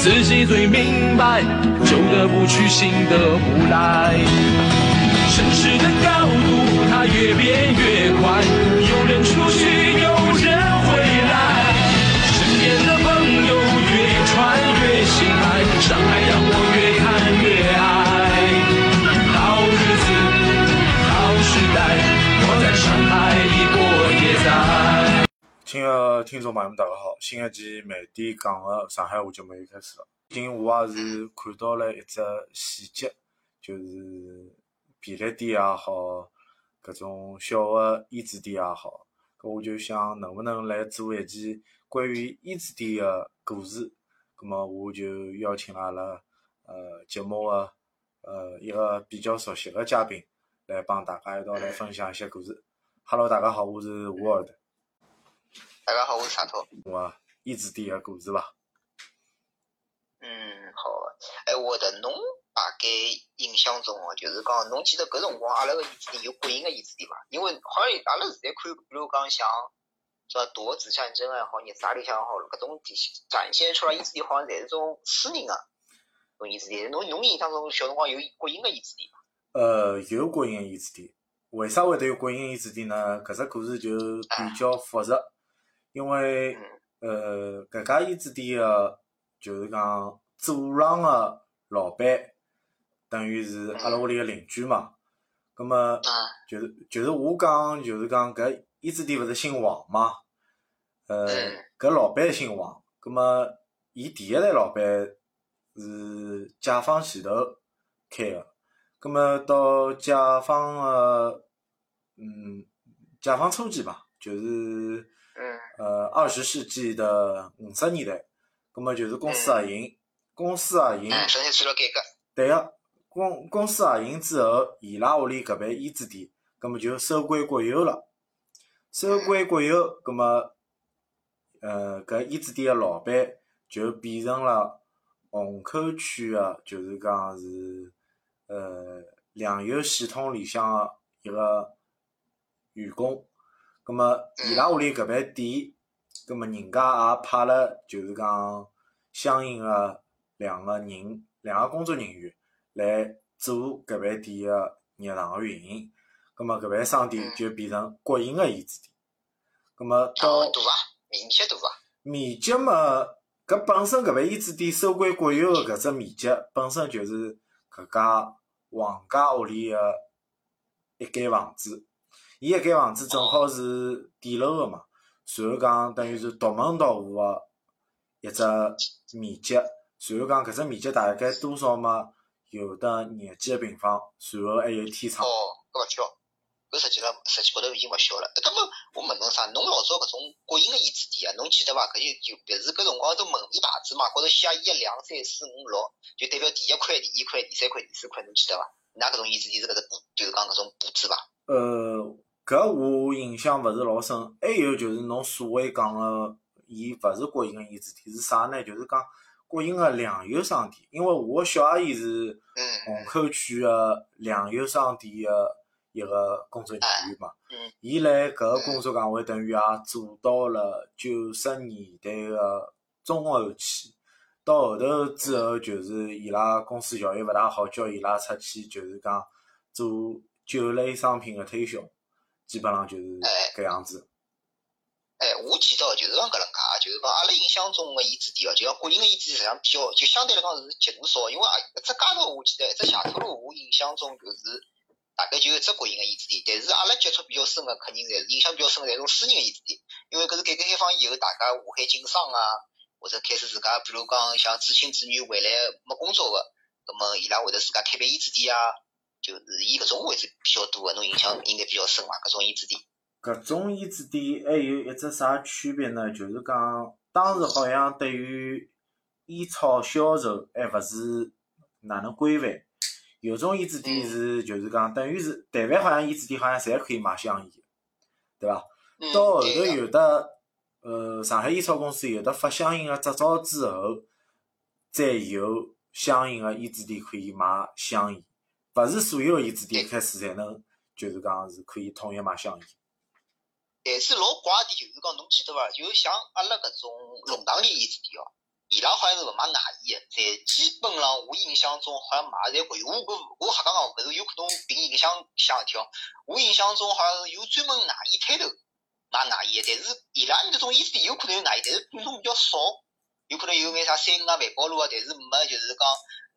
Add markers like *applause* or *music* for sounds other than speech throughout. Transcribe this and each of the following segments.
自己最明白，旧的不去，新的不来。城市的高度，它越变越快，有人出去，有人回来。身边的朋友越传越心爱，上海让我越看越爱。好日子，好时代，我在上海里过也在。亲爱听众朋友们，大家好！新一期慢点讲个上海话节目又开始了。最近我也是看到了一只细节，就是便利店也好，搿种小的烟子店也好，搿我就想能不能来做一期关于烟子店的故事。葛么我就邀请阿拉呃节目的呃一个比较熟悉的嘉宾来帮大家一道来分享一些故事。Hello，大家好，我是沃尔的。大家好，我是沙头。我烟子店的故事吧？嗯，好的。哎，我的侬大概印象中哦，就是讲侬记得搿辰光阿拉个烟子店有国营个烟子店伐？因为好像阿拉现在看，比如讲像什么夺子战争也好，热啥里向也好，搿种展现出来烟子店好像侪是种私人个种烟子店。侬侬印象中小辰光有国营个烟子店伐？呃，有国营的烟子店。为啥会得有国营的烟子店呢？搿只故事就比较复杂，因为呃，搿家烟子店个就是讲祖上个老板，等于是阿拉屋里个邻居嘛。葛么啊，就是就是我讲就是讲搿烟子店勿是姓王嘛？呃，搿老板姓王，葛么伊第一代老板是解放前头开个，葛么到解放个嗯解放初期吧，就是嗯呃二十世纪的五十年代，葛末就是公司合营，公司合营。对个，公公司合营之后，伊拉屋里搿爿烟子店，葛末就收归国有了。收归国有，葛末，呃，搿烟子店个老板就变成了虹口区个，就是讲是，呃，粮油系统里向个一个员工。葛末伊拉屋里搿爿店，葛末人家也派了，就是讲相应个两个人，两个工作人员来做搿爿店个日常个运营。葛末搿爿商店就变成国营个烟子店。葛末哦，到大伐？面积大伐？面积嘛，搿本身搿爿烟子店收归国有个搿只面积，本身就是搿家王家屋里个一间房子。伊一间房子正好是底楼个嘛，然后讲等于是独门独户个一只面积，然后讲搿只面积大概多少嘛？有的廿几个平方，然后还有天窗。哦，搿勿小，搿实际上实际高头已经勿小了。葛么我问侬啥？侬老早搿种国营个烟子店啊，侬记得伐？搿就就别是搿辰光都门面牌子嘛，高头写一两三四五六，就代表第一块、第二块、第三块、第四块，侬记得伐？㑚搿种烟子店是搿只布，就是讲搿种布置伐？呃，搿我印象勿是老深。还有就是侬所谓讲个，伊勿是国营个烟子店，是啥呢？就是讲国营个粮油商店。因为我小阿姨是嗯虹口区个粮油商店个一个工作人员嘛。嗯伊辣搿个工作岗位等于也做到了九十年代个中后期。到后头之后，就是伊拉公司效益勿大好，叫伊拉出去，就是讲做酒类商品个推销，基本上就是搿样子。哎，我记得就是讲搿能介，就是讲阿拉印象中个烟子店哦，就像国营个烟子店实际上比较，就相对来讲是极度少。因为啊，一只街道我记得，一只下头路，我印象中就是大概就一只国营个烟子店。但是阿拉接触比较深个，肯定侪是印象比较深个，侪是种私人个烟子店。因为搿是改革开放以后，大家下海经商啊，或者开始自家，比如讲像知青子女回来没工作个，葛么伊拉会得自家开爿烟子店啊，就是以搿种为主比较多个，侬印象应该比较深伐？搿种烟子店。搿种烟子店还有一只啥区别呢？就是讲当时好像对于烟草销售还勿是哪能规范。有种烟子店是就是讲等于是，台湾好像烟子店好像侪可以卖香烟，对伐？嗯到后头有的，呃，上海烟草公司有的发相应个执照之后，再有相应个烟子店可以卖香烟，勿是所有个烟子店开始侪能就是讲是可以统一买香烟。但是老怪的，就是讲侬记得伐？就像阿拉搿种弄堂里烟子店哦，伊拉好像是勿卖外烟的，侪基本上我印象中好像卖侪会。我搿我瞎讲讲，搿是有可能凭印象想事体哦。我印象中好像是有专门外烟摊头卖外烟的，但是伊拉搿种烟子店有可能有外烟，但是品种比较少。有可能有眼啥三五啊、万宝路啊，但是没就是讲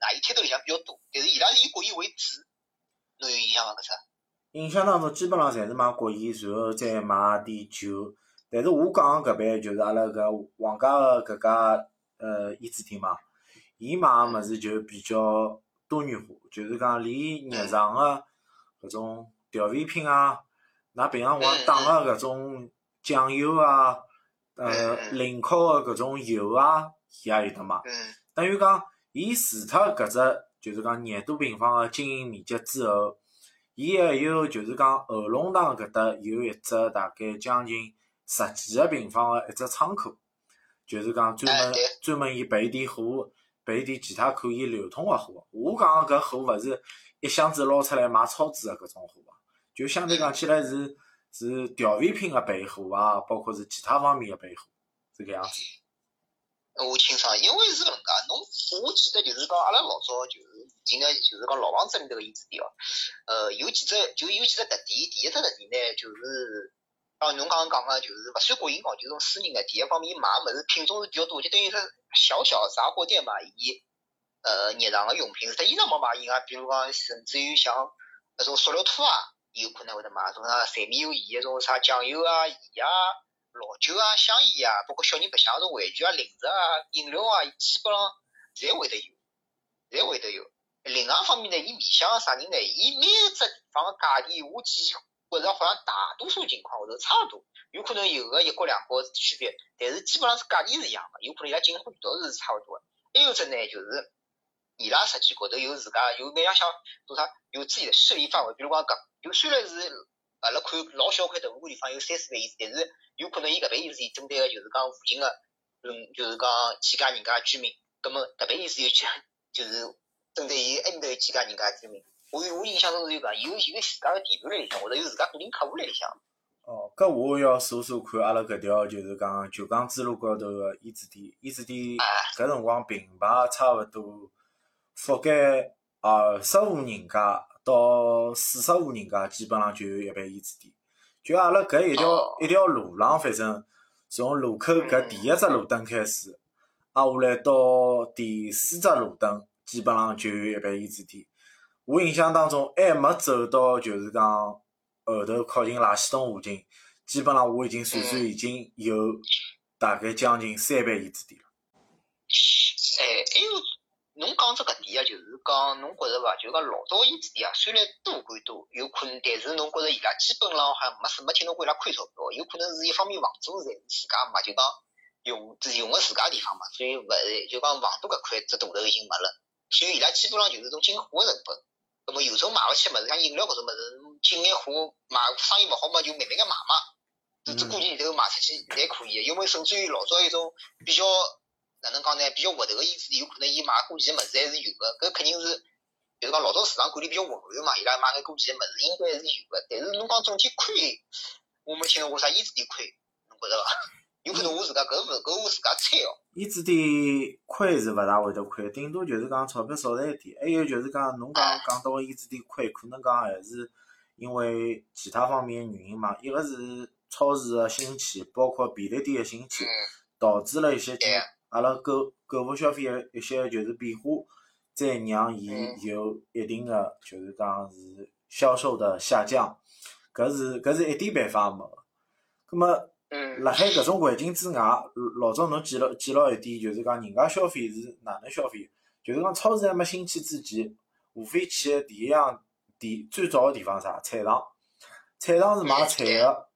外烟摊头里向比较多。但是伊拉是以国宴为主，侬有印象伐？搿只？印象当中基本上侪是买国宴，然后再买点酒。但是我讲个搿爿就是阿拉搿王家个搿家呃烟子厅嘛，伊买个物事就比较多元化，就是讲连日常个搿种调味品啊，㑚平常辰光打个搿种酱油啊，呃零烤个搿种油啊，伊也有得卖。嗯等于讲，伊除脱搿只就是讲廿多平方个经营面积之后，伊还有就是讲后龙塘搿搭有一只大概将近十几个平方个一只仓库，就是讲专门专门伊备点货，备点其他可以流通个货。我讲个搿货勿是一箱子捞出来卖超市个搿种货啊，就相对讲起来是是调味品个备货啊，包括是其他方面个备货，是搿样子。我清爽，因为是搿能介，侬我记得就是讲阿拉老早就是进个就是讲老房子里头个烟子店哦，呃，有几只就有几只特点，第一只特点呢就是，像侬刚刚讲个就是勿算国营哦，就是种私人个，第一方面卖个物事品种是比较多，就等于是小小杂货店嘛，伊呃日常个用品，除脱衣裳没卖以外，比如讲甚至于像那种塑料拖啊，有可能会得卖，种啥柴米油盐，种啥酱油啊、盐啊。老酒啊、香烟啊，包括小人白相种玩具啊、零食啊、饮料啊，基本上侪会得有，侪会得有。另外一方面呢，伊面向啥人呢？伊每只地方个价钿，我记觉着好像大多数情况下头差勿多，有可能有个一国两角区别，但是基本上是价钿是一样个，有可能伊拉进货渠道是差勿多个。还有只呢，就是伊拉实际高头有自家有每样想做啥，有自己的势力范围。比如讲搿，就虽然是阿拉看老小块头，个地方有三四万意思，但是有可能伊搿边意思针对个就是讲附近个，嗯，就是讲几家人家居民，葛么搿边意思有几 *laughs* 就是针对伊埃面头有几家人家居民。我我印象中是有搿，有有自家个地盘辣里向，或者有自家固定客户辣里向。哦，搿我要数数看，阿拉搿条就是讲九江支路高头个烟子店，烟子店搿辰光品牌差勿多覆盖二十户人家到四十户人家，基本上就有一爿烟子店。就阿拉搿一条哦一条路浪，反正从路口搿第一只路灯开始，挨下来到第四只路灯，基本上就有一爿烟子店。我印象当中还没走到就是讲后头靠近垃圾桶附近，基本上我已经算算已经有大概将近三爿烟子店了。侬讲只搿点啊，就是讲侬觉着伐？就是讲老早烟子店啊，虽然多归多，有可能，但是侬觉着伊拉基本上好像没什没听侬过伊拉亏钞票，有可能是一方面房租侪是自家嘛，就讲用用个自家地方嘛，所以勿是就讲房租搿块只大头已经没了，所以伊拉基本上就是种进货个成本。那么有种买勿起物事，像饮料搿种物事，进眼货买生意勿好嘛，就慢慢个买嘛。这这过年里头卖出去侪可以，因为甚至于老早一种比较哪能讲呢，比较活头个意思，有可能伊买过期个物事还是有个，搿肯定是就是讲老早市场管理比较混乱嘛，伊拉买眼过期个物事应该还是有个，但是侬讲总体亏，我没听到过啥烟子店亏，侬觉着伐？有可能我自家搿勿搿我自家猜哦。烟子店亏是勿大会得亏，顶多就是讲钞票少赚一点。还有就是讲，侬讲讲到个烟子店亏，可能讲还是因为其他方面的原因嘛。一个是超市个兴起，包括便利店个兴起，嗯，导致了一些阿拉购购物消费个一些就是变化，再让伊有一定个就是讲是销售的下降。搿是搿是一点办法也没个。葛末嗯，辣海搿种环境之外，老早侬记牢记牢一点，就是讲人家消费是哪能消费？就是讲超市还没兴起之前，无非去个第一样地最早个地方啥？菜场，菜场是卖菜个。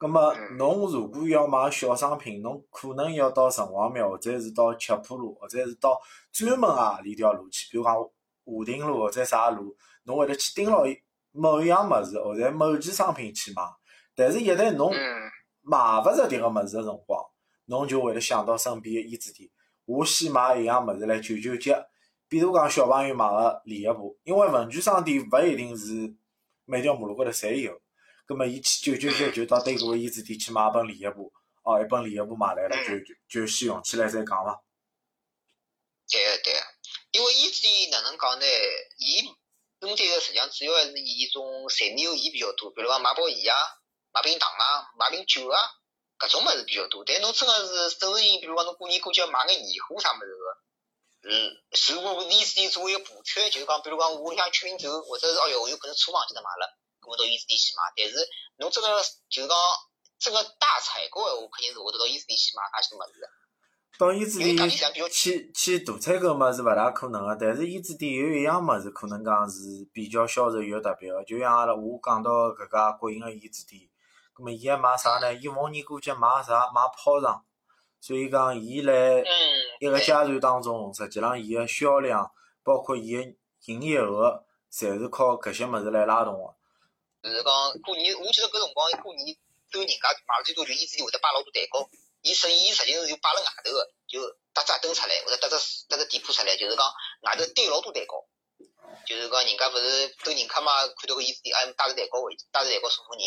葛末嗯侬如果要买小商品，侬可能要到城隍庙，或者是到七浦路，或者是到专门何里条路去，比如讲华亭路或者啥路，侬会得去盯牢一某一样物事或者某件商品去买。但是，一旦侬嗯买勿着迭个物事个辰光，侬就会得想到身边个衣纸店，我先买一样物事来救救急。比如讲小朋友买个练习布，因为文具商店勿一定是每条马路高头侪有，葛末伊去九九九就到对搿个衣纸店去买本练习布，哦，一本练习布买来了，就就就先用起来再讲伐。对个对个，因为伊店哪能讲呢？伊针对个实际上主要还是以一种财务意义比较多，比如讲买包盐啊、买瓶糖啊、买瓶酒啊，搿种物事比较多。但侬真个是正式性，比如讲侬过年过节买个年货啥物事个，嗯，如果伊店作为一个补缺，就是讲，比如讲屋里向缺瓶酒，或者是哦哟，我有可能车忘记得买了，搿么到伊店去买。但是侬真个就是讲真个大采购个闲话，肯定是会得到伊店去买介许多物事的。到衣纸因为价钿店实去去大采购物是勿大可能个，但是衣纸店有一样物事可能讲是比较销售有特别个，就像阿拉我讲到搿家国营个衣纸店，葛末伊还卖啥呢？伊逢年过节卖啥？卖炮仗，所以讲伊辣嗯，一个阶段当中，实际上伊个销量，包括伊个营业额，侪是靠搿些物事来拉动个。就是讲过年，我记得搿辰光过年都人家买了最多，就伊自己会得摆老多蛋糕。伊生意实际上是就摆辣外头个，就搭只灯出来，或者搭只搭只店铺出来，就是讲外头堆老多蛋糕。就是讲人家勿是都人客嘛，看到个伊子店，还，带着蛋糕回去，带着蛋糕送送人。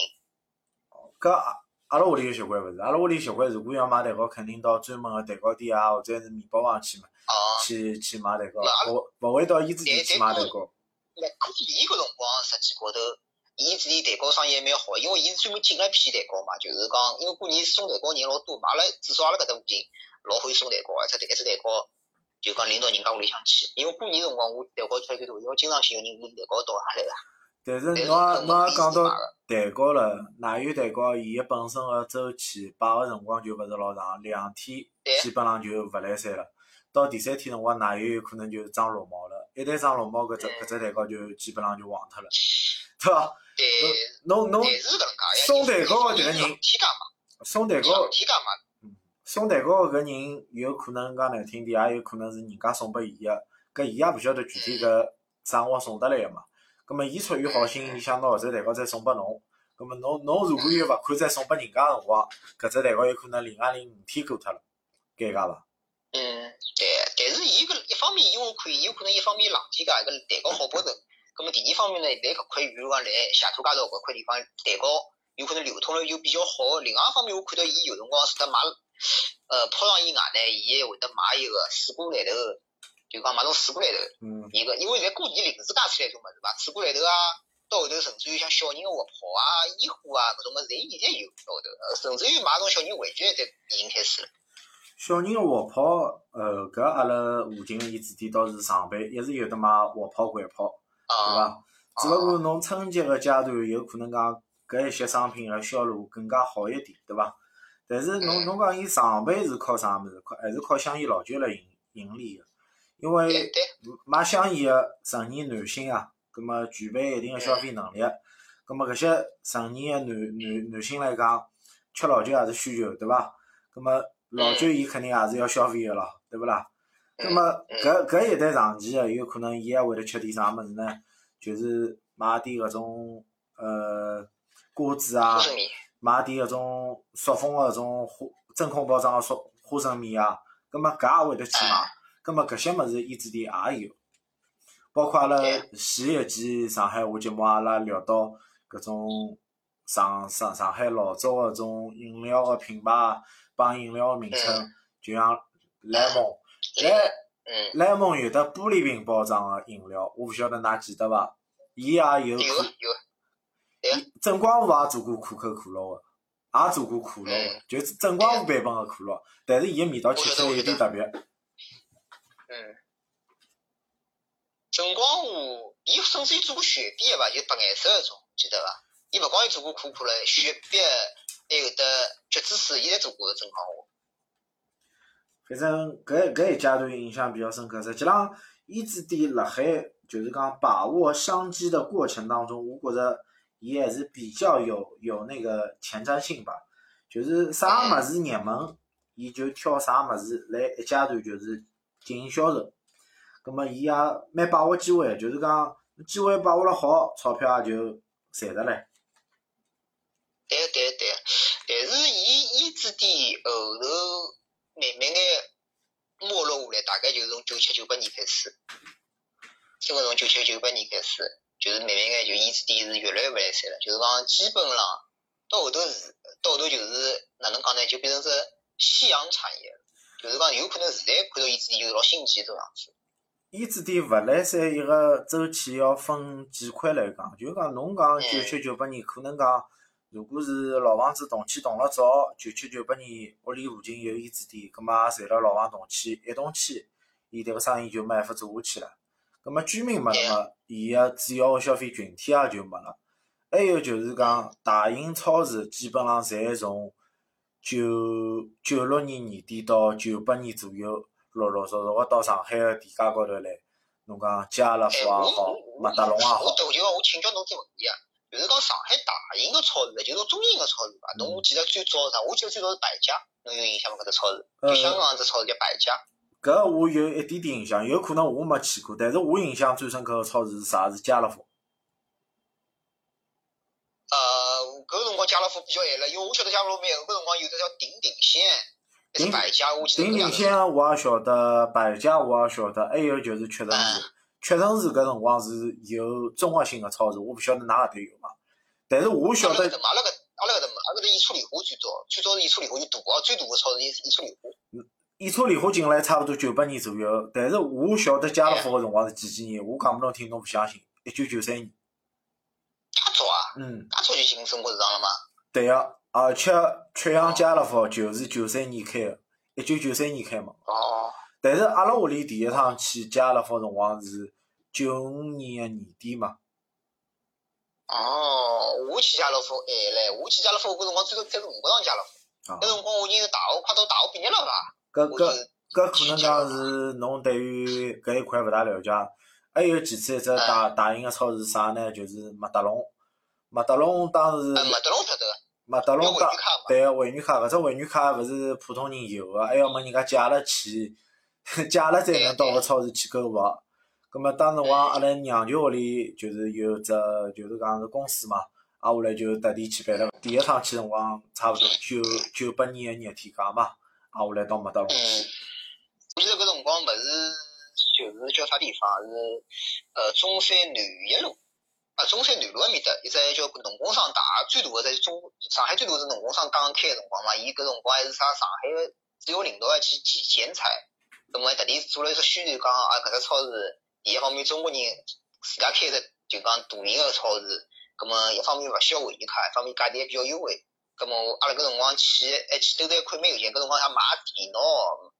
搿阿阿拉屋里个习惯勿是，阿拉屋里习惯如果要买蛋糕，肯定到专门个蛋糕店啊，或者是面包房去嘛，哦，去去买蛋糕，勿勿会到衣纸店去买蛋糕。辣过年搿辰光，实际高头，伊自己蛋糕生意还蛮好，因为伊是专门进了一批蛋糕嘛，就是讲，因为过年送蛋糕人老多，嘛阿拉至少阿拉搿搭附近老欢喜送蛋糕，而且一只蛋糕就讲领到人家屋里向去，因为过年辰光我蛋糕出来最多，因为经常性有人拎蛋糕到下来个。*laughs* 但是侬也侬也讲到蛋糕了，奶油蛋糕伊个本身个周期摆个辰光就勿是老长，两天基本上就勿来三了。到第三天辰光，奶油有可能就长绿毛了，一旦长绿毛，搿只搿只蛋糕就基本上就黄脱了，对侬侬但是搿能介，送蛋糕的迭个人天价嘛，送蛋糕上，天送蛋糕个搿人有可能讲难听点，也有可能是人家送拨伊个，搿伊也勿晓得具体搿啥辰光送得来个嘛。葛末伊出于好心，伊想拿搿只蛋糕再送拨侬。葛末侬侬如果有勿肯再送拨人家个辰光，搿只蛋糕有可能另外零五天过脱了，尴尬伐？嗯，对，但是伊搿一方面，因为我看伊有可能一方面冷天价，搿蛋糕好保存。葛么第二方面呢，在搿块，比如讲来谢厝街道搿块地方，蛋糕有可能流通了又比较好。另外一方面，我看到伊有辰光除脱买，呃，泡上以外呢，伊还会得买一个水果篮头，就讲买种水果篮头。嗯，一个，因为现在过年临时加出来种物事嘛，水果篮头啊，到后头甚至于像小人个活泡啊、烟花啊搿种物事，侪现在有到后头，呃甚至于买种小人玩具侪已经开始了。小人个活泡，呃，搿阿拉附近个衣纸店倒是常备，一直有得卖活泡、掼泡。对啊，伐？只勿过侬春节个阶段有可能讲搿一些商品个销路更加好一点，对伐？但是侬嗯侬讲伊上班是靠啥物事？靠还是靠香烟老酒来盈盈利个？因为对，买香烟个成年男性啊，葛末具备一定个消费能力，葛末搿些成年个男男男性来讲，吃老酒也是需求，对伐？葛末老酒伊肯定也是要消费个咯，对勿啦？葛末搿搿一代长期个，有可能伊还会得吃点啥物事呢？就是买点搿种呃瓜子啊买点搿种塑封个搿种花真空包装个塑花生米啊，葛末搿也会得去买。葛末搿些物事衣纸店也有，包括阿拉前一期上海话节目阿拉聊到搿种上上上海老早个种饮料个品牌帮饮料个名称，就像莱蒙，莱嗯，莱蒙有的玻璃瓶包装个饮料，我勿晓得㑚记得伐？伊也有有可有，正光湖也做过可口可乐个，也做过可乐就是正光湖版本个可乐，但是伊个味道吃起来有点特别。嗯。正光湖，伊甚至于做过雪碧个伐，就白颜色个种，记得伐？伊勿光有做过可口可乐、雪碧，还有得橘子水，伊侪做过正光湖。反正搿搿一阶段印象比较深刻。实际浪，衣纸店辣海就是讲把握商机的过程当中，我觉着伊还是比较有有那个前瞻性吧。就是啥物事热门，伊就挑啥物事来一阶段就是进行销售。葛末伊也蛮把握机会，就是讲机会把握了好，钞票也就赚着唻。对对对，但是伊伊之店后头慢慢眼没落下来，大概就是从九七九八年开始，基本从九七九八年开始，就是慢慢眼就伊之店是越来越勿来三了，就是讲基本上到后头是到后头就是哪能讲呢，就变成是夕阳产业了，就是讲有可能现在看到伊之店就是老新奇种样子。伊之店勿来三一个周期要分几块来讲，就是讲侬讲九七九八年可能讲。如果是老房子动迁动了早，九七九八年屋里附近有伊子店，葛末也随了老房动迁一动迁，伊迭个生意就没办法做下去了。葛末居民没了嘛，伊个主要个消费群体也就没了。还有就是讲大型超市基本上侪从九九六年年底到九八年左右，陆陆续续个到上海个地价高头来，侬讲家乐福也好，麦德龙也好。我就我请教侬只问题啊。就是讲上海大型个超市，就是中型个超市伐？侬记得最早啥？我记得最早是百家，侬有印象伐？搿只超市，就香港只超市叫百家。搿我有一点点印象，有可能我没去过，但是我印象最深刻个超市是啥？是家乐福。呃，搿辰光家乐福比较晚了，因为我晓得家乐福有搿辰光有只叫鼎鼎鲜，还是百家，我记得。鼎鼎鲜我也晓得，百家我也晓得，还有就是屈臣氏。屈臣氏搿辰光是有综合性个超市，我勿晓得㑚搿搭有伐？但是我晓得。阿拉搿阿拉搿阿拉搿搭没，阿拉搿搭益川梨花最早，最早是益川梨花就大哦，最大个超市是益川梨花。益川梨花进来差勿多九八年左右，但是我晓得家乐福个辰光是几几年？我讲拨侬听，侬勿相信？一九九三年。介早啊？嗯。介早就进中国市场了吗？对个，而且曲阳家乐福就是九三年开个，一九九三年开嘛。哦。但是阿拉屋里第一趟去家乐福辰光是九五年个年底嘛。哦，我去家乐福晚唻，我去家乐福搿辰光最多开是五个趟家乐福，搿辰光我已经是大学快到大学毕业了伐？搿搿搿可能讲是侬对于搿一块勿大了解。还有其次一只大大型个超市啥呢？就是麦德龙，麦德龙当时。麦德龙晓得。麦德龙当对个会员卡，搿只会员卡勿是普通人有个，还要么人家借了去，*laughs* 借了才能到个超市去购物。葛末当时我阿拉娘舅屋里就是有只就是讲是公司嘛，挨下来就特地去办了。第一趟去辰光差勿多九九八年个热天假嘛，挨下来到麦德龙。嗯，我记得搿辰光勿是就是叫啥地方是呃中山南一路啊中山南路埃面搭一只叫农工商大最大个在中上海最大个农工商刚刚开个辰光嘛，伊搿辰光还是啥上海个主要领导要去剪剪彩，葛末还特地做了一只宣传讲啊搿只超市。第一方面，中国人自家开的就讲大型个超市，葛末一方面勿需要会员卡，一方面价钿还比较优惠。葛末阿拉搿辰光去，还去兜一块蛮有钱。搿辰光还买电脑、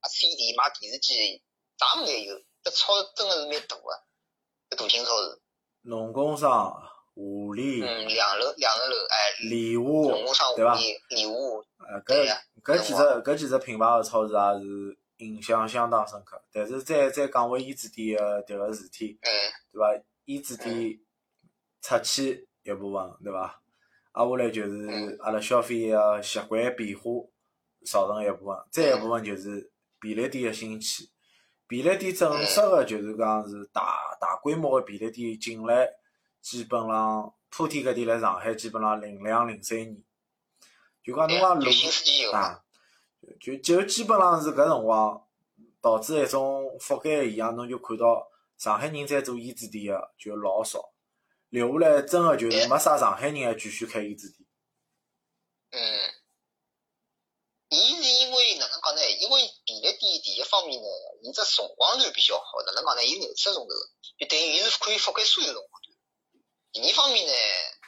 买 CD、买电视机，啥物事侪有。搿超市真个是蛮大个，搿大型超市。农工商、华利。嗯，两楼两层楼，哎。利华，农工商华利，利华。呃，搿搿几只搿几只品牌个超市也是。印象相当深刻，但是再再讲回伊子店个迭个事体，对伐？伊子店出去一部分，对伐？挨下来就是阿拉消费个习惯变化造成一部分，再一部分就是便利店个兴起。便利店正式个就是讲是大大规模个便利店进来，基本浪铺天盖地来上海，基本浪零两零三年，就讲侬讲路啊。就就基本上是搿辰光导致一种覆盖现象，侬就看到上海人在做胭脂店个就老少，留下来真个就是没啥上海人还继续开胭脂店。嗯，伊是因为哪能讲呢？因为便利店第一方面呢，伊只辰光段比较好，哪能讲呢？伊廿四个钟头，就等于伊是可以覆盖所有辰。第二方面呢，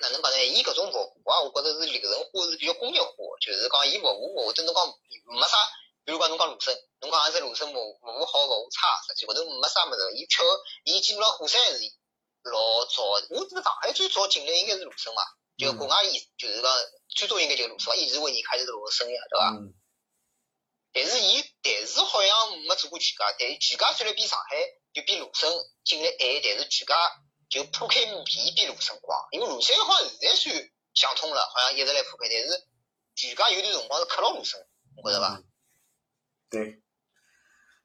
哪能讲呢？伊搿种服务啊，我觉着是流程化是比较工业化，就是讲伊服务勿会得侬讲没啥，比如讲侬讲鲁森，侬讲阿只鲁生服服务好服务差，实际高头没啥物事。伊吃伊基本上火山还是老早，我记得上海最早进来应该是鲁生嘛，就国外伊就是讲最早应该就是鲁生，一直为你开始罗生呀，对伐？但是伊但是好像没做过全家，但全家虽然比上海就比鲁生进来晚，但是全家。就铺开面比卢森光，因为卢森好像现在算想通了，好像一直来铺开，但是全家有段辰光是克牢卢森，侬觉着伐？对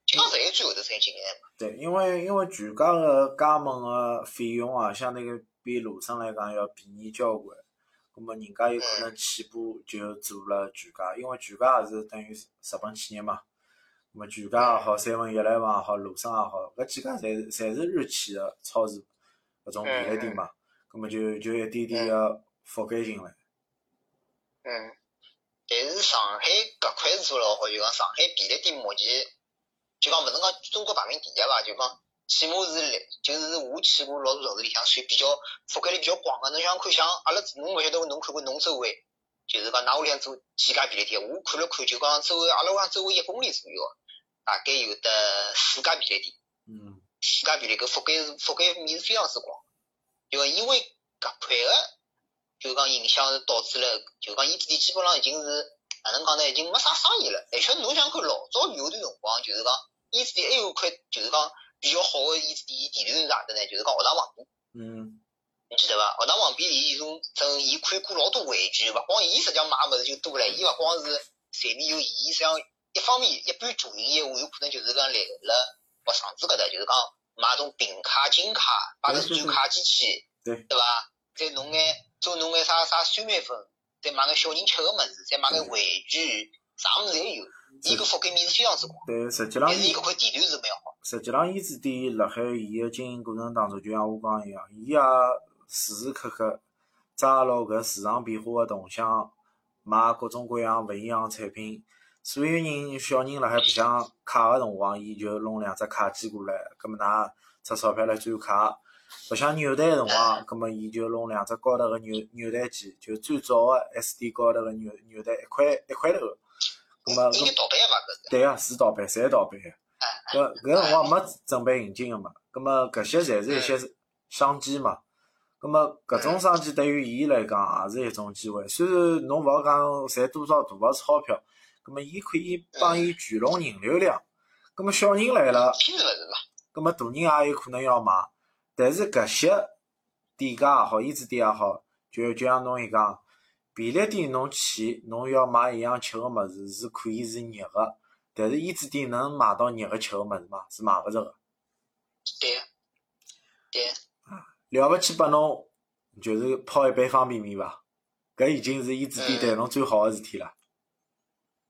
就讲实在最后头才进来嘛。对，因为因为全家个加盟个费用啊，相对于比卢森来讲要便宜交关。葛末人家有可能起步就做了全家，因为全家也是等于日本企业嘛。葛末全家也好，三文鱼来往也好，卢森也好，搿几家侪是侪是日企个超市搿种便利店嘛。葛末就就一点点个覆盖进来。嗯，但是上海搿块是做了老好，就讲上海便利店目前就讲勿能讲中国排名第一伐，就讲起码是来，就是我去过老多城市里向算比较覆盖率比较广个。侬想看像阿拉侬勿晓得侬看过侬周围，就是讲㑚屋里向做几家便利店，我看了看，就讲周围阿拉屋里向周围一公里左右，大概有得四家便利店，嗯四家便利搿覆盖覆盖面是非常之广。就讲因为搿块个，就讲影响是导致了，就讲伊自己基本上已经是哪能讲呢，已经没啥生意了。而且侬想看老早有段辰光，就是讲伊自己还有块，就是讲比较好个伊自己地段是啥的呢？就是讲学堂旁边，嗯你记得伐？学堂旁边伊种种伊可以过老多玩具，勿光伊实际上买物事就多了，伊勿光是随便有伊实际上一方面一般主营业务有可能就是讲来了学场子搿搭，就是讲买种平卡、金卡、摆个转卡机器，对对伐？再弄眼做弄眼啥啥酸梅粉，再买眼小人吃个物事，再买眼玩具，啥物事侪有。伊个覆盖面是非常之广，对，实际浪但是伊搿块地段是蛮好。实际浪，伊子店辣海伊个经营过程当中，就像我讲一样，伊也时时刻刻抓牢搿市场变化个动向，卖各种各样勿一样个产品。所有人小人辣海白相卡个辰光，伊就弄两只卡机过来，葛末㑚出钞票来转卡。白相扭蛋个辰光，葛末伊就弄两只高头个扭扭蛋机，就最早个 SD 高头个扭扭蛋一块一块头个。葛末搿伊就盗版个嘛搿是。对个，是盗版，侪盗版个。搿搿辰光没准备引进个嘛，葛末搿些侪是一些商机嘛。葛末搿种商机对于伊来讲也是一种机会。虽然侬勿好讲赚多少大个钞票，葛末伊可以帮伊聚拢人流量。葛末小人来了，偏是勿是伐？葛末大人也有可能要买。但是搿些店家也好，衣纸店也好，就就像侬一讲，便利店侬去，侬要买一样吃个物事是可以是热个，但是衣纸店能买到热个吃个物事吗？是买勿着个。对个，对个。了勿起拨侬，就是泡一杯方便面伐？搿已经是衣子店对侬最好个事体了。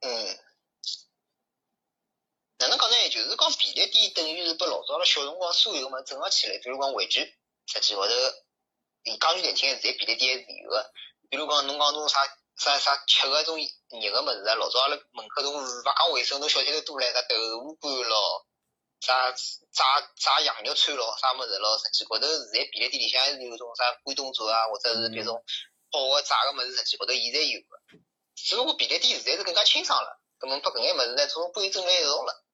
嗯，哪能讲呢？就是讲便利店等于是把老早了小辰光所有个物事整合起来，比如讲玩具，实际高头，你讲句难听，现在便利店还是有个。比如讲侬讲种啥啥啥吃个种热个么子啊，老早阿拉门口种勿讲卫生，侬小摊头多唻，啥豆腐干咯，啥炸炸羊肉串咯，啥么子咯，实际高头现在便利店里向还是有种啥关东煮啊，或者是别种好个炸个么子，实际高头现在有个。只不过便利店现在是更加清爽了，葛么把搿眼物事呢，从归整辣一道了。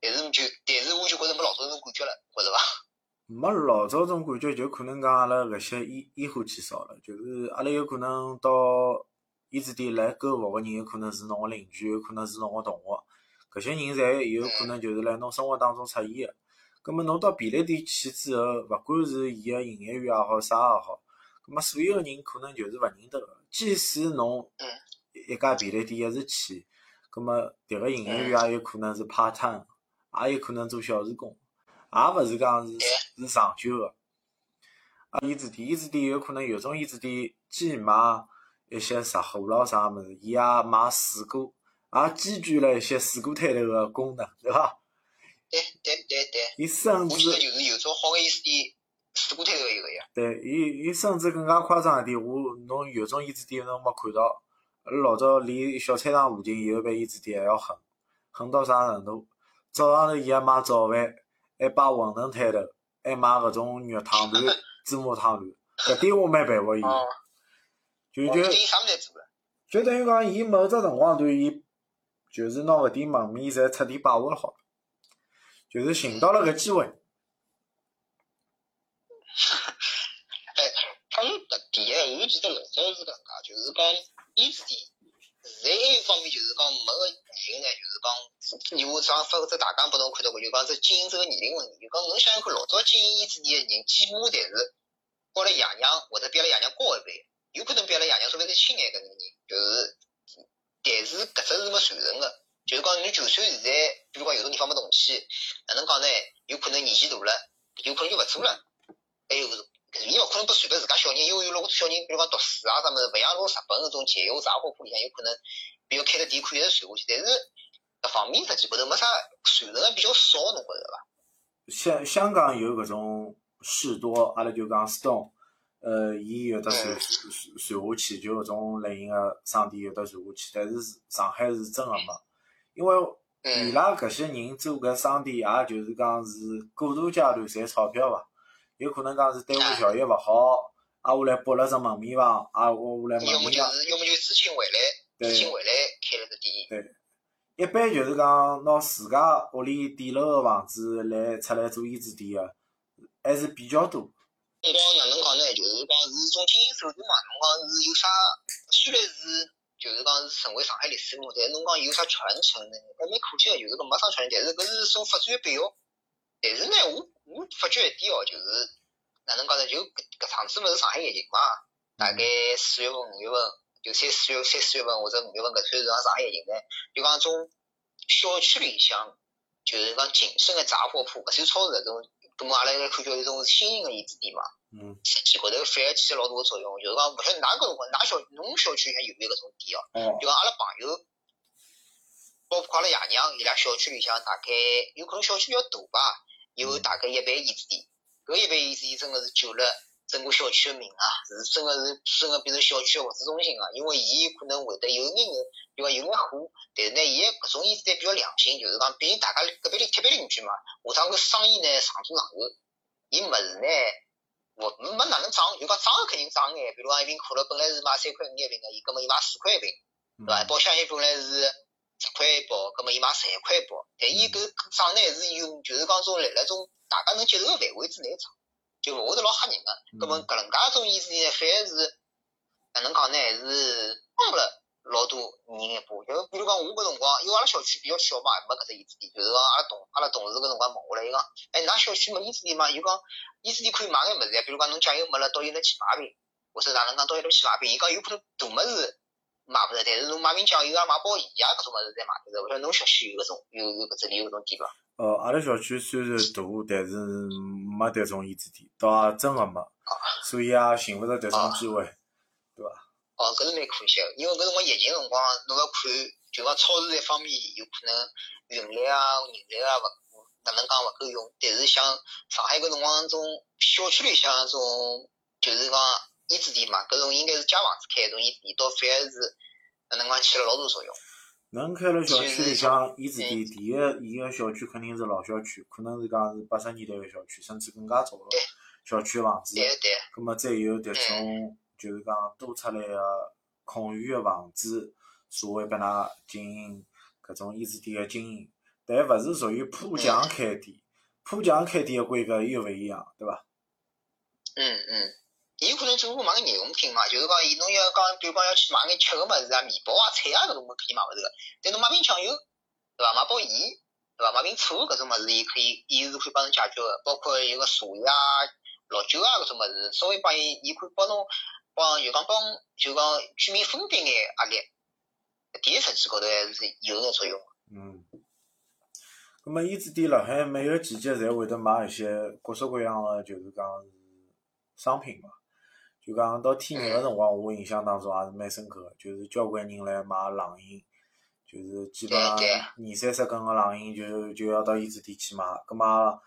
但是就，但是我就觉着没老早那种感觉了，觉着伐？没老早种感觉，就可能讲阿拉搿些烟烟火气少了，就是阿拉有可能到烟纸店来购物个人，有可能是侬个邻居，有可能是侬个同学，搿些人侪有可能就是辣侬生活当中出现个。葛末侬到便利店去之后，勿管是伊个营业员也好，啥也好，葛末所有个人可能就是勿认得个。即使侬嗯一家便利店一直去，葛末迭个营业员也有可能是 part time，也有可能做小时工，也勿是讲是是长久个。啊，衣纸店，衣纸店有可能有种衣纸店既卖一些食货咯啥物事，伊也卖水果，也兼具了一些水果摊头个功能，对伐？对对对对，伊甚至就是有种好个意思店，水果摊头有个呀。对伊伊甚至更加夸张一点，我侬有种衣纸店侬没看到，阿拉老早离小菜场附近有一爿烟纸店还要狠，狠到啥程度？早上头伊还卖早饭，还摆馄饨摊头，还卖搿种肉汤团、芝麻汤团，搿点我蛮佩服伊就就。就等于讲，伊某只辰光段，伊就是拿搿点门面侪彻底把握了好，就是寻到了搿机会。*laughs* 哎，讲搿点，我记得老早是搿能介，就是讲衣纸店现在一方面就是讲没个原因呢，就是讲，你我上发只大纲拨侬看到过，就讲这经营者个年龄问题，就讲侬想想看，老早经营伊子店个人，起码侪是高了爷娘或者比阿拉爷娘高一辈，有可能比阿拉爷娘稍微再轻眼搿能人，就是，但是搿只是没传承个，就是讲你就算现在，比如讲有种地方没动迁，哪能讲呢？有可能年纪大了，有可能就勿做了，还有个。伊勿可能拨传拨自家小人，因为有老多小人，比如讲读书啊啥物事，勿像种日本搿种节约杂货铺里向有可能，比如开个店可以一直传下去。但是搿方面实际高头没啥传承个比较少，侬觉着伐？香香港有搿种士多，阿拉就讲 stone，呃，伊有得传传传下去，就搿种类型个商店有得传下去。但是上海是真个没，因为伊拉搿些人做搿商店，也就是讲是过渡阶段赚钞票伐？有可能讲是单位效益勿好，挨下来拨了只门面房，挨下来门面房。要么就是，要么就资金回来，资金回来开了只店。对，一般就是讲拿自家屋里底楼个房子来出来做衣子店个，还是比较多。侬讲哪能讲呢？就是讲是种经营手段嘛。侬讲是有啥？虽然是就是讲是成为上海历史物，但是侬讲有啥传承呢？还蛮可惜个，就是讲没啥传承。但是搿是种发展个必要。但是呢，我。我发觉一点哦，就是哪能讲呢？就搿上次勿是上海疫情嘛，大概四月份、五月份，就三四月、三四月份或者五月份搿段时间上海疫情呢，就讲种小区里向，就是讲谨慎个杂货铺，勿算超市搿种，搿么阿拉来看叫一种新型个衣子店嘛。嗯。实际高头反而起了老大个作用，就是讲勿晓得哪个辰光，㑚小侬小区里向有没有搿种店哦？嗯。就讲阿拉朋友，包括阿拉爷娘，伊拉小区里向大概有可能小区比较大吧。有大概一般椅子店，搿一般椅子店真个是救了整个小区个命啊！是真个是真个变成小区个物资中心啊！因为伊可能会得有眼眼，比如讲有眼火，但是呢，伊个搿种椅子店比较良心，就是讲毕竟大家隔壁里贴壁邻居嘛，下趟搿生意呢长做长有，伊物事呢，我没哪能涨，就讲涨肯定涨眼，比如讲一瓶可乐本来是卖三块五一瓶个，伊搿么伊卖四块一瓶，对伐？包厢一本来是。十块一包，葛末伊卖十一块一包，但伊搿涨呢是有，就是讲种辣辣种大家能接受个范围之内涨，就勿会得老吓人个。葛末搿能介种意思呢，反而是哪能讲呢？是帮了老多人一把。就比如讲，我搿辰光，因为阿拉小区比较小嘛，没搿只椅子店，就是讲阿拉同阿拉同事搿辰光问我了，伊讲，哎，㑚小区没椅子店嘛？伊讲，椅子店可以买眼物事呀，比如讲侬酱油没了，到伊那去买瓶，或者哪能讲到伊那去买瓶。伊讲有可能大物事。买勿着，但是侬买瓶酱油啊，买包盐啊，搿种物事侪买得着。勿晓得侬小区有搿种有有搿只里有搿种店伐？呃，阿拉小区虽然大，但是没迭种椅子店，倒也真个没，所以也寻勿着迭种机会，对伐？哦，搿是蛮可惜个，因为搿辰光疫情辰光，侬要看，就讲超市一方面有可能运力啊、人力啊勿哪能讲勿够用，但是像上海搿辰光种小区里向种，就是讲。椅子店嘛，搿种应该是借房子开，种椅子店倒反而是哪能讲起了老大作用。能开了小区里向椅子店，第一，伊个小区肯定是老小区，可能是讲是八十年代个小区，甚至更加早个小区房子。对对。葛末再有迭种，就是讲多出来个空余个房子，社会拨㑚经营搿种椅子店个经营，但勿是属于铺墙开店，铺墙开店个规格又勿一样，对伐？嗯嗯。伊可能只顾买个日用品嘛，就是讲，伊侬要讲，比如讲要去买眼吃个物事啊，面包啊、菜啊搿种物可以买勿着个。但侬买瓶酱油，对伐？买包盐，对伐？买瓶醋搿种物事，伊可以，伊是可以帮侬解决个。包括一个茶叶啊、老酒啊搿种物事，稍微帮伊，伊可以帮侬帮，就讲帮，就讲居民分担眼压力。第一实际高头还是有眼作用。嗯。咁么，椅子店辣海每个季节侪会得买一些各式各样个，就是讲商品嘛。就讲到天热个辰光，我印象当中也是蛮深刻个，就是交关人来买冷饮，就是基本上二三十根个冷饮就就要到伊子店去买，葛末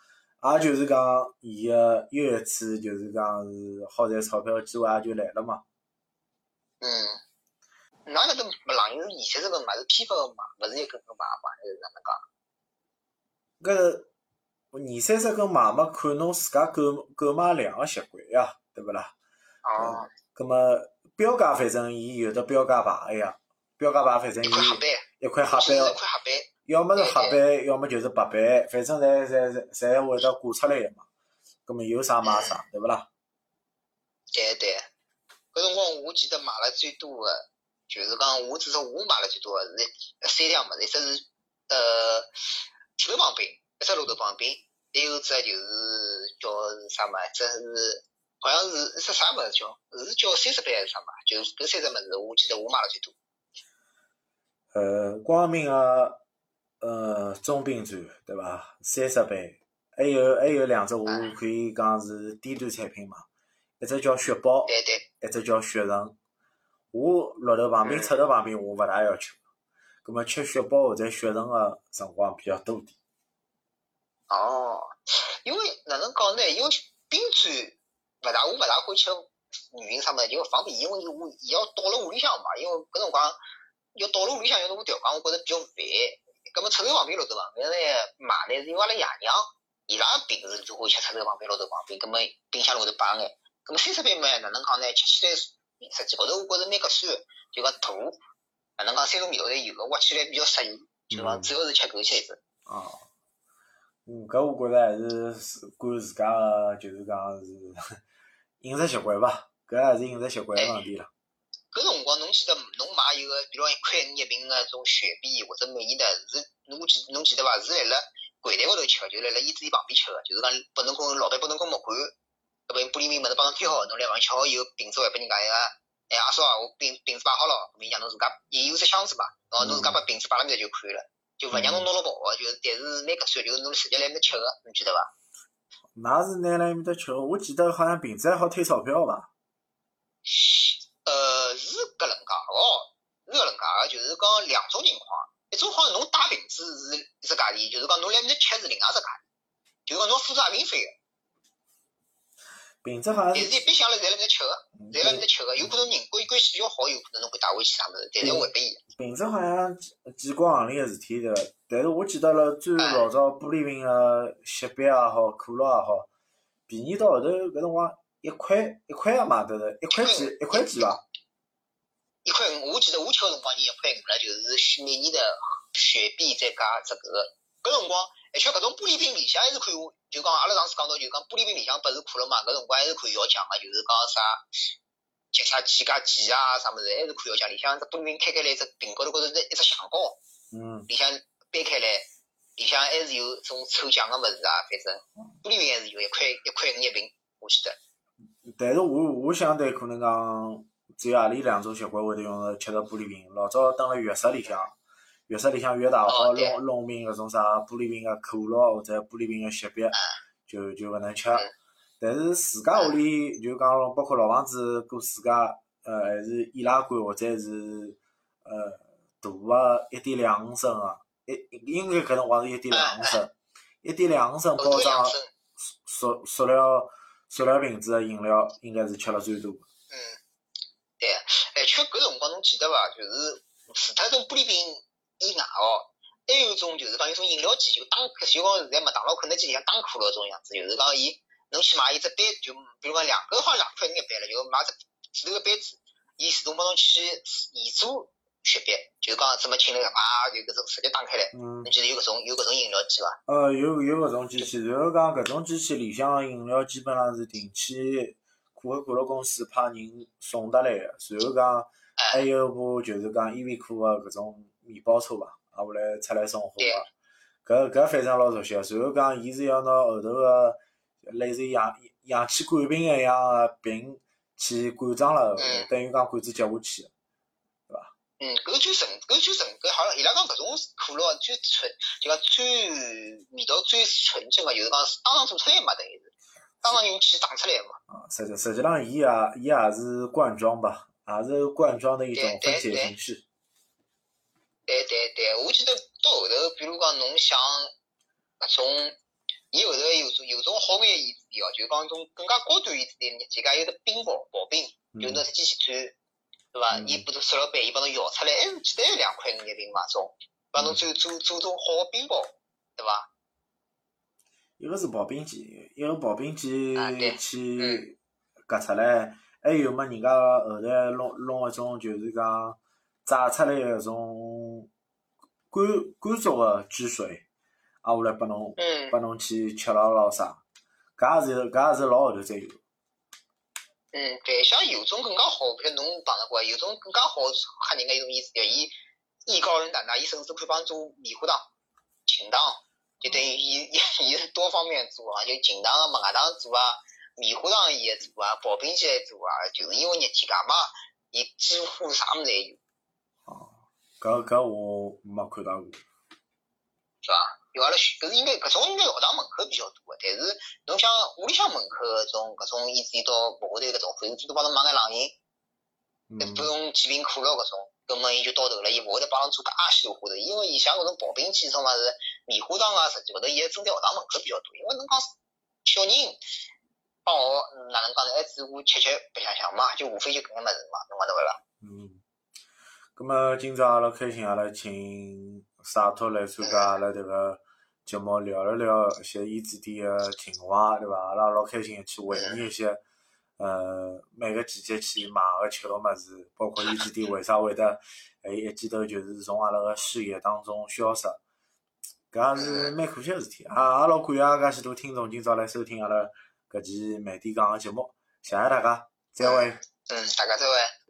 也就是讲伊个又一次就是讲是好赚钞票个机会也就来了嘛。嗯，㑚搿个冷饮是二三十根买是批发个买，勿是一根根买嘛，还是哪能讲？搿二三十根买嘛，看侬自家购购买量个习惯呀，对勿啦？哦，咁么标价反正伊有的标价牌哎呀，标价牌反正伊一块黑板，要么是黑板，要么就是白板，反正侪侪侪侪会得挂出来个嘛。咁么有啥买啥，对勿啦？对对，搿辰光我记得买了最多个，就是讲我至少我买了最多个是三样物事，一只是呃铁头棒冰，一只绿豆棒冰，还有只就是叫是啥物事，只是好像是一只啥物事叫，是叫三十倍还是啥物事？就是搿三只物事，我记得我买了最多。呃，光明个呃中冰砖对伐？三十杯，还有还有两只我可以讲是低端产品嘛，一只叫雪宝，对对，一只叫雪人。我绿豆棒冰、嗯赤豆旁边我勿大要求，葛末吃雪宝或者雪人个辰光比较多点。哦，因为哪能讲呢？因为冰钻勿大，我勿大欢喜吃原因啥物事，就方便，因为我伊要倒辣屋里向嘛，因为搿辰光要倒辣屋里向要侬调羹，我觉着比较烦。葛末赤豆棒冰、绿豆棒冰呢买呢是因为阿拉爷娘伊拉平时就会吃赤豆棒冰、绿豆棒冰，葛末冰箱里头摆眼。葛末三十杯嘛，哪能讲呢？吃起来实际高头我觉着蛮合算，就讲大，哪能讲三种味道侪有个，挖起来比较适意，就讲主要是吃搿些子。哦，嗯，搿我觉着还是是管自家个，就是讲是饮食习惯伐，搿还是饮食习惯个问题了。搿辰光侬记得侬买一个，比如一块五一瓶个种雪碧或者美年的，是侬记侬记得伐？是辣辣柜台高头吃个，就是辣辣椅子里旁边吃个，就是讲拨侬跟老板拨侬跟木管，搿边玻璃瓶物事帮侬贴好，侬来房吃好以后，瓶子还拨人家一个，哎阿叔啊，我瓶瓶子摆好了，伊让侬自家，伊有只箱子嘛，哦，侬自家把瓶子摆辣面头就可以了，就勿让侬拿了跑个，就是但是蛮合算，就是侬直接来面吃个，侬记得伐？㑚是拿来埃面搭吃，我记得好像瓶子还好退钞票伐？呃，是搿能介哦，是搿能介个，就是讲两种情况，一种好像侬带瓶子是一只价钿，就是讲侬来面搭吃是另外只价钿，就是讲侬付啥瓶费个，瓶子好像是但是一般向来侪辣面搭吃个，嗯侪辣面搭吃个，有可能人关关系比较好，有可能侬会带回去啥物事，但是还拨伊。瓶子好像几几光行钿个事体对伐？但是我记得了最老早玻璃瓶个雪碧也好，可乐也好，便宜到后头搿辰光一块一块也买得着，一块几一块几伐？一块五，我记得我吃个辰光，伊一块五了，就是雪美尼的雪碧再加只搿个。搿辰光，而且搿种玻璃瓶里向还是可以，就讲阿拉上次讲到，就讲玻璃瓶里向拨是可乐嘛，搿辰光还是可以要奖个，就是讲啥，就啥几加几啊啥物事，还是可以要奖。里向只玻璃瓶开开来，只瓶高头高头是一只橡胶，嗯，里向掰开来，里向还是有种抽奖个物事啊，反正玻璃瓶还是有一块一块五一瓶，我记得。但是我我相对可能讲只有阿里两种习惯会得用着吃着玻璃瓶。老早蹲辣浴室里向，浴室里向浴大好弄弄瓶搿种啥玻璃瓶个可乐或者玻璃瓶个雪碧，就就勿能吃。但是自家屋里就讲包括老房子过自家呃还是易拉罐或者是呃大个一点两五升个，一应该搿辰光是一点两五升，一点两五升包装，塑塑料塑料瓶子个饮料应该是吃了最多。嗯，对，而且搿辰光侬记得伐？就是除脱种玻璃瓶以外哦，还有一种就是讲有种饮料机，就打就讲现在麦当劳、肯德基里向打可乐种样子，就是讲伊侬去买一只杯，就比如讲两个好像两块五一杯了，就买只指头个杯子，伊自动帮侬去现做雪碧，就是讲怎么请了啊，就搿种直接打开来。嗯侬，记得有搿种有搿种饮料机伐？呃，有有搿种机器，然后讲搿种机器里向个饮料基本上是定期可口可乐公司派人送得来个，然后讲还有部就是讲依维柯个搿种面包车伐，也会来出来送货个。搿搿反正老熟悉个，然后讲伊是要拿后头个类似于氧氧气管瓶一样个瓶去灌装了等于讲管子接下去。对伐嗯，搿就纯，搿就纯，搿好像伊拉讲搿种可乐最纯，就讲最味道最纯正个，就是讲是当场做出来嘛，等于是当场用气打出来嘛。啊，实际实际上伊也伊也是罐装吧，也是罐装的一种分解形式。对对对，我记得到后头，比如讲侬想搿种，伊后头有种有种好眼椅子店哦，就是讲种更加高端椅子店，人家有个冰雹刨冰，就嗯拿机器转，对伐？嗯伊把头塑料杯，伊帮侬摇出来，哎，记得有两块五一瓶嘛种，帮侬做做做种好个冰雹，对伐？一个是刨冰机，一个刨冰机去割出来，还有么人家后头弄弄一种就是讲炸出来一种干干燥个汁水，挨下来拨侬嗯。拨侬去吃了咾啥，搿也是搿也是老后头才有。嗯，对，像有种更加好，比如侬碰着过，有种更加好吓人个一种意思叫伊艺高人胆大，伊甚至可以帮做迷糊档、情档，就等于伊伊 *laughs* 伊是多方面做啊，就情档、门外档做啊，迷糊糖伊也做啊，刨冰机也做啊，就是因为热天介嘛，伊几乎啥物事侪有，搿搿我没看到过。是伐？有阿拉学，搿是应该搿种应该学堂门口比较多个，但是侬像屋里向门口搿种搿种椅子到幕下头搿种，反正最多帮侬买眼冷饮。嗯不用几瓶可乐搿种，根本伊就到头了，伊勿会得帮侬做介许多花头，因为伊像搿种刨冰机种物事，棉花糖啊，实际高头伊还针对学堂门口比较多，因为侬讲小人帮我嗯哪能讲呢？还只顾吃吃白相相嘛，就无非就搿眼物事嘛，侬讲对勿啦？嗯，咁么今朝阿拉开心，阿拉请萨托来参加阿拉迭个节目，聊了聊一些伊子店个情怀，对伐？阿拉老开心去回忆一些，呃，每个季节去买个吃个物事，包括伊子店为啥会得诶一记头就是从阿拉个视野当中消失，搿也是蛮可惜个事体。啊，也老感谢介许多听众今朝来收听阿拉搿期慢点讲个节目，谢谢大家，再会。嗯，大家再会。